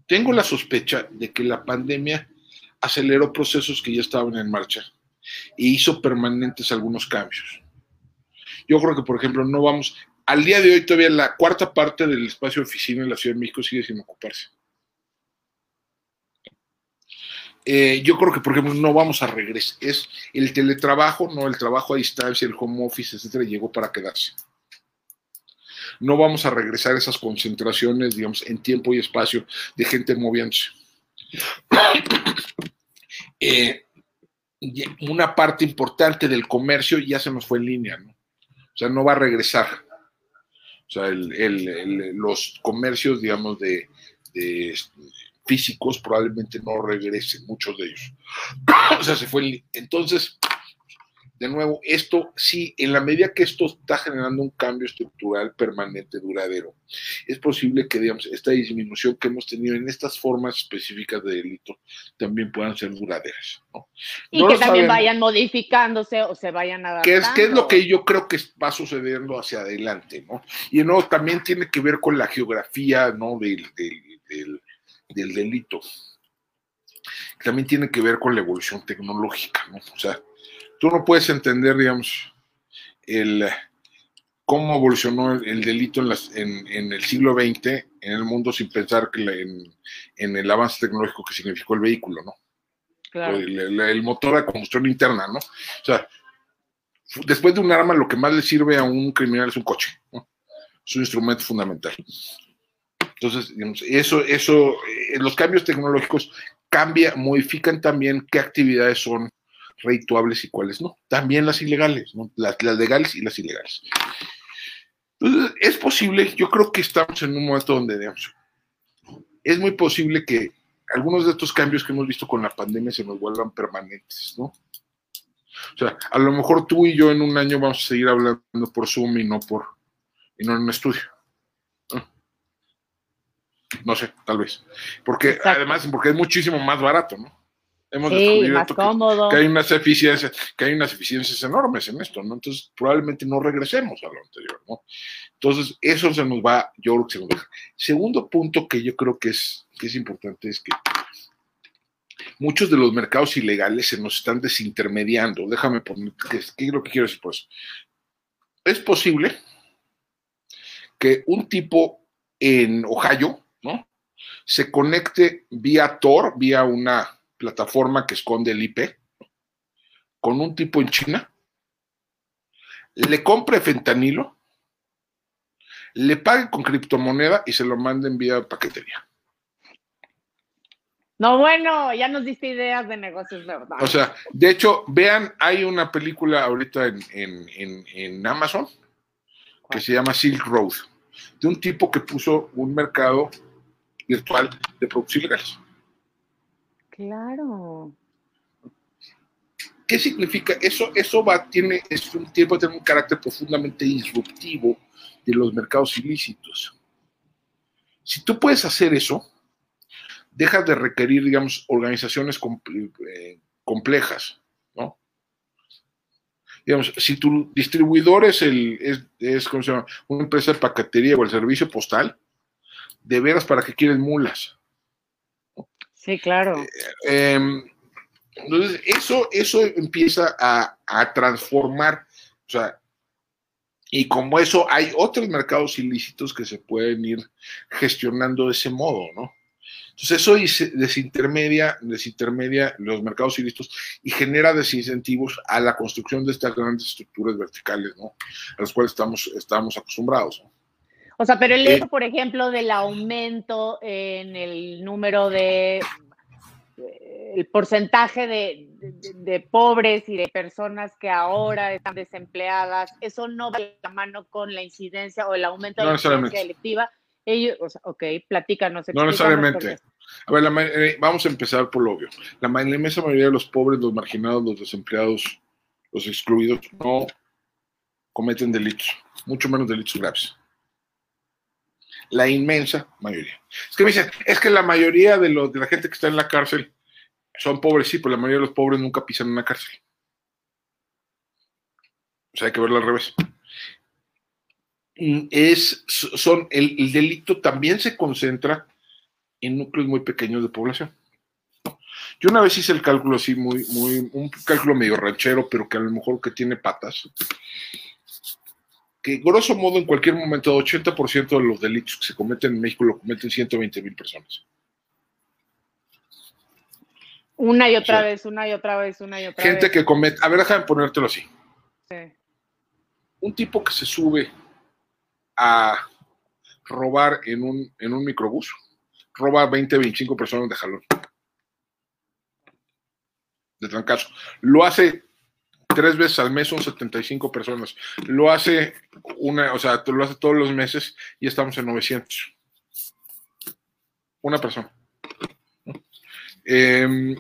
tengo la sospecha de que la pandemia aceleró procesos que ya estaban en marcha e hizo permanentes algunos cambios. Yo creo que, por ejemplo, no vamos, al día de hoy todavía la cuarta parte del espacio de oficina en la Ciudad de México sigue sin ocuparse. Eh, yo creo que, por ejemplo, no vamos a regresar. Es el teletrabajo, no el trabajo a distancia, el home office, etcétera, llegó para quedarse. No vamos a regresar a esas concentraciones, digamos, en tiempo y espacio de gente moviéndose. <coughs> eh, una parte importante del comercio ya se nos fue en línea. O sea, no va a regresar. O sea, los comercios, digamos, de, de, físicos probablemente no regresen, muchos de ellos. <coughs> o sea, se fue en. Entonces, de nuevo, esto sí, en la medida que esto está generando un cambio estructural permanente, duradero, es posible que, digamos, esta disminución que hemos tenido en estas formas específicas de delito también puedan ser duraderas. ¿no? Y que también vayan modificándose o se vayan adaptando. ¿Qué es, ¿Qué es lo que yo creo que va sucediendo hacia adelante? ¿no? Y no, también tiene que ver con la geografía ¿no? del, del, del delito. También tiene que ver con la evolución tecnológica, ¿no? O sea, tú no puedes entender, digamos, el, cómo evolucionó el, delito en, en, el siglo XX en el mundo sin pensar que en, el avance tecnológico que significó el vehículo, ¿no? Claro. El, motor de combustión interna, ¿no? O sea, después de un arma, lo que más le sirve a un criminal es un coche, ¿no? Es un instrumento fundamental. Entonces, digamos, eso, eso, eh, los cambios tecnológicos cambia, modifican también qué actividades son redituables y cuáles no. También las ilegales, las, legales y las ilegales. Entonces, es posible, yo creo que estamos en un momento donde, digamos, es muy posible que algunos de estos cambios que hemos visto con la pandemia se nos vuelvan permanentes, ¿no? O sea, a lo mejor tú y yo en un año vamos a seguir hablando por Zoom y no por y no en un estudio. No sé, tal vez. Porque Exacto. además, porque es muchísimo más barato, ¿no? Hemos descubierto más que- hay unas eficiencias, que hay unas eficiencias enormes en esto, ¿no? Entonces, probablemente no regresemos a lo anterior, ¿no? Entonces, eso se nos va, yo creo que se nos deja. Segundo punto que yo creo que es, que es importante es que muchos de los mercados ilegales se nos están desintermediando. Déjame poner, ¿qué, es- lo que quiero decir pues? Es posible que un tipo en Ohio, ¿no? Se conecte vía Tor, vía una plataforma que esconde el IP, con un tipo en China, le compre fentanilo, le pague con criptomoneda y se lo manden vía paquetería. No, bueno, ya nos diste ideas de negocios, ¿verdad? O sea, de hecho, vean, hay una película ahorita en, en- en- en Amazon que se llama Silk Road, de un tipo que puso un mercado virtual de productos ilegales. Claro. ¿Qué significa? Eso, eso va, tiene, un tiempo, un carácter profundamente disruptivo de los mercados ilícitos. Si tú puedes hacer eso, dejas de requerir, digamos, organizaciones eh, complejas, ¿no? Digamos, si tu distribuidor es, el, es, es, ¿cómo se llama? una empresa de paquetería o el servicio postal, de veras, ¿para qué quieres mulas? Sí, claro. Eh, entonces, eso, eso empieza a, a transformar, o sea, y como eso hay otros mercados ilícitos que se pueden ir gestionando de ese modo, ¿no? Entonces eso desintermedia, desintermedia los mercados ilícitos y genera desincentivos a la construcción de estas grandes estructuras verticales, ¿no? A las cuales estamos, estamos acostumbrados. ¿no? O sea, pero el Eh, hecho, por ejemplo, del aumento en el número de eh, el porcentaje de, de- de pobres y de personas que ahora están desempleadas, eso no va de la mano con la incidencia o el aumento de la incidencia delictiva. Ellos, o sea, ok, platícanos. No necesariamente. A ver, la eh, vamos a empezar por lo obvio. La inmensa mayoría de los pobres, los marginados, los desempleados, los excluidos, no cometen delitos, mucho menos delitos graves. La inmensa mayoría. Es que me dicen, es que la mayoría de, los, de la gente que está en la cárcel son pobres, sí, pero la mayoría de los pobres nunca pisan una cárcel. O sea, hay que verlo al revés. Mm, Es, son, el, el delito también se concentra en núcleos muy pequeños de población. Yo una vez hice el cálculo así, muy, muy, un cálculo medio ranchero, pero que a lo mejor que tiene patas. Que grosso modo en cualquier momento, 80% de los delitos que se cometen en México lo cometen 120 mil personas. Una y otra vez, una y otra vez, una y otra Gente vez. que comete, a ver, déjame ponértelo así. Sí. Un tipo que se sube a robar en un, en un microbús, roba 20, 25 personas de jalón. De trancazo. Lo hace tres veces al mes, son 75 personas. Lo hace una, o sea, lo hace todos los meses y estamos en 900. Una persona. Eh,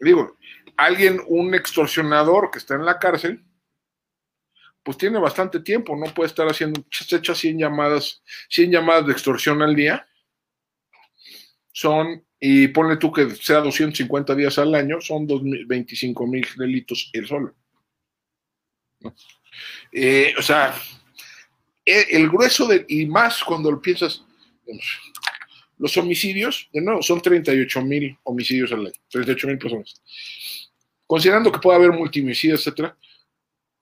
digo, alguien, un extorsionador que está en la cárcel, pues tiene bastante tiempo, no puede estar haciendo, se echa 100 llamadas, 100 llamadas de extorsión al día, son, y ponle tú que sea 250 días al año, son 25 mil delitos él solo. ¿No? Eh, o sea, el, el grueso de, y más cuando lo piensas, los homicidios, nuevo, son 38 mil homicidios al año, 38 mil personas. Considerando que puede haber multihomicidios, etcétera,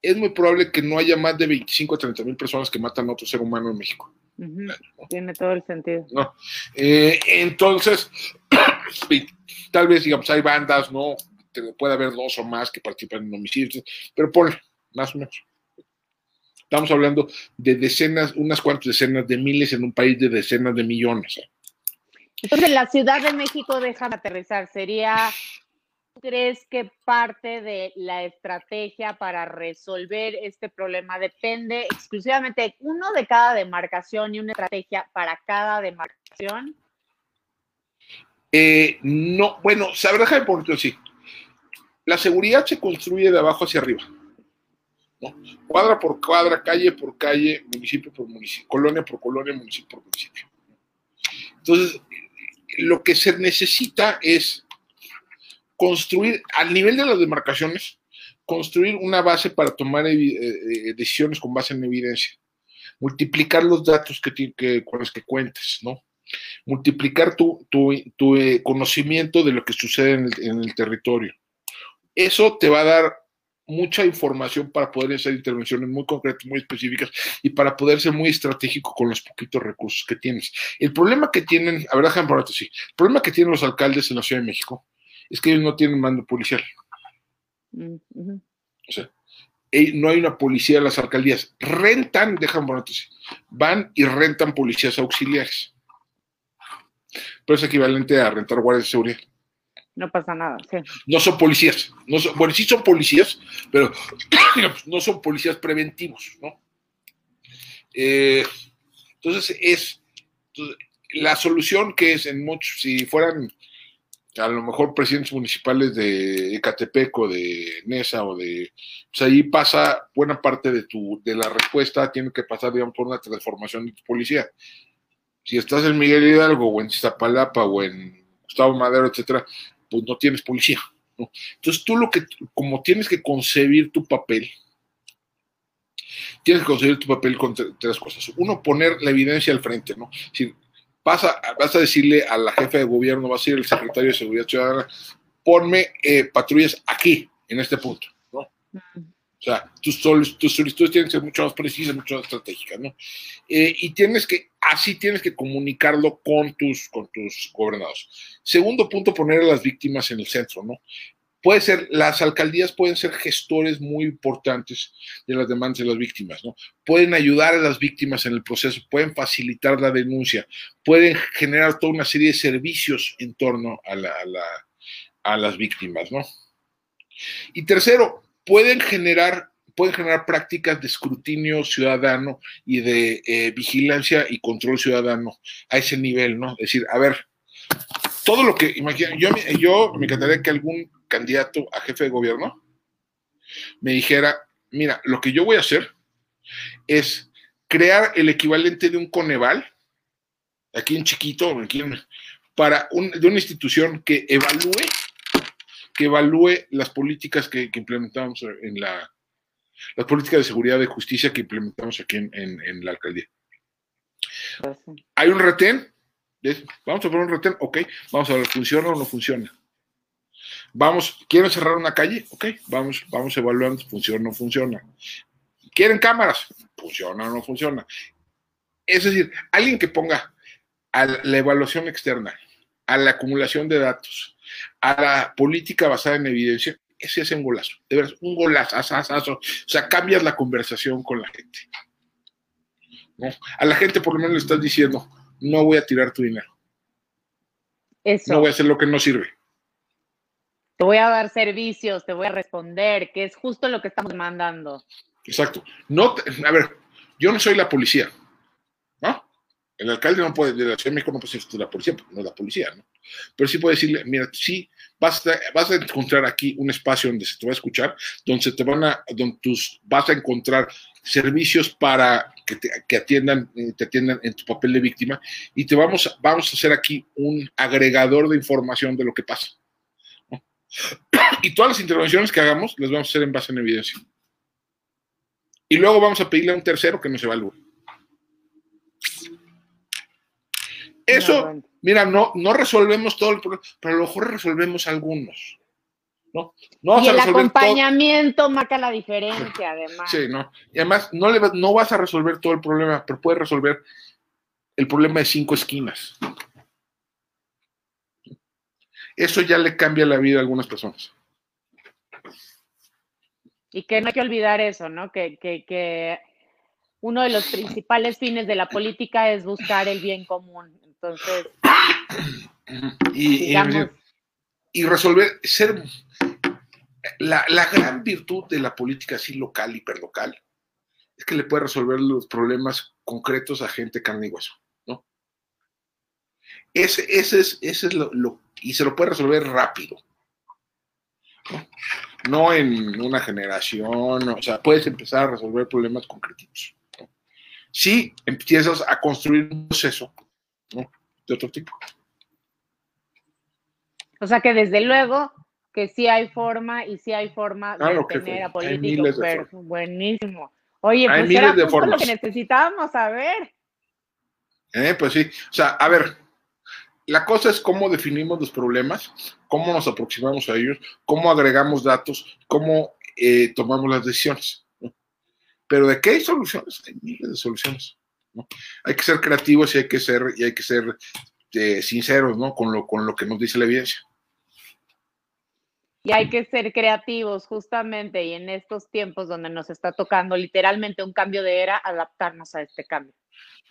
es muy probable que no haya más de 25 o 30 mil personas que matan a otro ser humano en México. Tiene todo el sentido. ¿no? Eh, entonces, <coughs> tal vez, digamos, hay bandas, ¿no? Puede haber dos o más que participan en homicidios, pero ponle, más o menos. Estamos hablando de decenas, unas cuantas decenas de miles en un país de decenas de millones. Entonces, la Ciudad de México deja de aterrizar. Sería, ¿tú crees que parte de la estrategia para resolver este problema depende exclusivamente de uno de cada demarcación y una estrategia para cada demarcación? Eh, no, bueno, sabrá ponerte así. La seguridad se construye de abajo hacia arriba. Cuadra por cuadra, calle por calle, municipio por municipio, colonia por colonia, municipio por municipio. Entonces, lo que se necesita es construir, al nivel de las demarcaciones, construir una base para tomar eh, decisiones con base en evidencia. Multiplicar los datos que, con los que cuentes, ¿no? Multiplicar tu, eh, conocimiento de lo que sucede en el territorio. Eso te va a dar mucha información para poder hacer intervenciones muy concretas, muy específicas y para poder ser muy estratégico con los poquitos recursos que tienes. El problema que tienen, a ver, déjame por sí, el problema que tienen los alcaldes en la Ciudad de México es que ellos no tienen mando policial. Mm, o sea, no hay una policía en las alcaldías. Rentan, déjame por así, van y rentan policías auxiliares. Pero es equivalente a rentar guardias de seguridad. No pasa nada, sí. No son policías. No bueno, sí son policías, pero <coughs> no son policías preventivos, ¿no? Eh, entonces, es la solución que es en muchos, si fueran a lo mejor presidentes municipales de Ecatepec o de Nesa o de, pues ahí pasa buena parte de tu, de la respuesta tiene que pasar, digamos, por una transformación de tu policía. Si estás en Miguel Hidalgo o en Iztapalapa o en Gustavo Madero, etcétera, pues no tienes policía. ¿no? Entonces tú lo que, como tienes que concebir tu papel, tienes que concebir tu papel con tres cosas. Uno, poner la evidencia al frente, ¿no? Si vas a, vas a decirle a la jefa de gobierno, vas a ir al secretario de Seguridad Ciudadana, ponme eh, patrullas aquí, en este punto, ¿no? Sea, tus, tus solicitudes tienen que ser mucho más precisas, mucho más estratégicas, ¿no? Eh, y tienes que, así tienes que comunicarlo con tus, con tus gobernados. Segundo punto, poner a las víctimas en el centro, ¿no? Puede ser, las alcaldías pueden ser gestores muy importantes de las demandas de las víctimas, ¿no? Pueden ayudar a las víctimas en el proceso, pueden facilitar la denuncia, pueden generar toda una serie de servicios en torno a, la, a las víctimas, ¿no? Y tercero, pueden generar, pueden generar prácticas de escrutinio ciudadano y de eh, vigilancia y control ciudadano a ese nivel, ¿no? Es decir, a ver, todo lo que, imagina, yo, yo me encantaría que algún candidato a jefe de gobierno me dijera, mira, lo que yo voy a hacer es crear el equivalente de un Coneval, aquí en chiquito, aquí para de una institución que evalúe que evalúe las políticas que, implementamos en la, las políticas de seguridad y justicia que implementamos aquí en, la alcaldía. Hay un retén, vamos a poner un retén, ok, vamos a ver, ¿funciona o no funciona? Vamos, ¿quieren cerrar una calle? Ok, vamos, vamos evaluando, ¿funciona o no funciona? ¿Quieren cámaras? ¿Funciona o no funciona? Es decir, alguien que ponga a la evaluación externa, a la acumulación de datos, a la política basada en evidencia, ese es un golazo, de verdad, un golazo, o sea, cambias la conversación con la gente. A la gente por lo menos le estás diciendo, no voy a tirar tu dinero. Eso. No voy a hacer lo que no sirve. Te voy a dar servicios, te voy a responder, que es justo lo que estamos mandando. Exacto. No, a ver, yo no soy la policía, ¿no? El alcalde no puede, de la Ciudad de México no puede ser la policía, no es la policía, ¿no? Pero sí puede decirle, mira, sí, vas a, vas a encontrar aquí un espacio donde se te va a escuchar, donde te van a, donde tus, vas a encontrar servicios para que te que atiendan, eh, te atiendan en tu papel de víctima y te vamos, vamos a hacer aquí un agregador de información de lo que pasa. <coughs> Y todas las intervenciones que hagamos las vamos a hacer en base en evidencia. Y luego vamos a pedirle a un tercero que nos evalúe. Eso, mira, no, no resolvemos todo el problema, pero a lo mejor resolvemos algunos. ¿no? no y el acompañamiento marca la diferencia, además. Sí, no. Y además, no, le, no vas a resolver todo el problema, pero puedes resolver el problema de cinco esquinas. Eso ya le cambia la vida a algunas personas. Y que no hay que olvidar eso, ¿no? Que, que, que uno de los principales fines de la política es buscar el bien común. Entonces, y, resolver, ser la, gran virtud de la política así local, hiperlocal, es que le puede resolver los problemas concretos a gente carne y hueso, ¿no? Ese, ese es, ese es lo, y se lo puede resolver rápido. ¿no? en una generación, o sea, puedes empezar a resolver problemas concretos. Si empiezas a construir un proceso de otro tipo. O sea que desde luego que sí hay forma y sí hay forma Claro de tener a políticos. buenísimo. Oye, Hay pues miles era de justo lo que necesitábamos saber. Eh, pues sí. O sea, a ver, la cosa es cómo definimos los problemas, cómo nos aproximamos a ellos, cómo agregamos datos, cómo eh, tomamos las decisiones. ¿no? Pero de qué hay soluciones, hay miles de soluciones. ¿No? Hay que ser creativos y hay que ser, y hay que ser eh, sinceros, ¿no? Con lo, con lo que nos dice la evidencia. Y hay que ser creativos justamente y en estos tiempos donde nos está tocando literalmente un cambio de era, adaptarnos a este cambio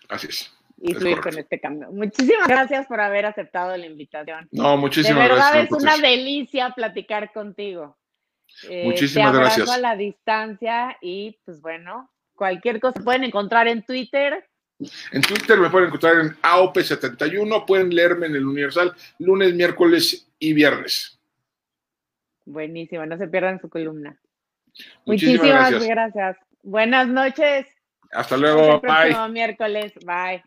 Así es. y Es fluir correcto. con este cambio. Muchísimas gracias por haber aceptado la invitación. No, De muchísimas verdad gracias. es don una Patricio. delicia platicar contigo. Eh, Muchísimas te gracias. a la distancia y pues bueno, cualquier cosa pueden encontrar en Twitter. En Twitter me pueden encontrar en AOP71, pueden leerme en el Universal lunes, miércoles y viernes. Buenísimo, no se pierdan su columna. Muchísimas Muchísimas gracias. gracias. Buenas noches. Hasta luego. el Bye. próximo miércoles. Bye.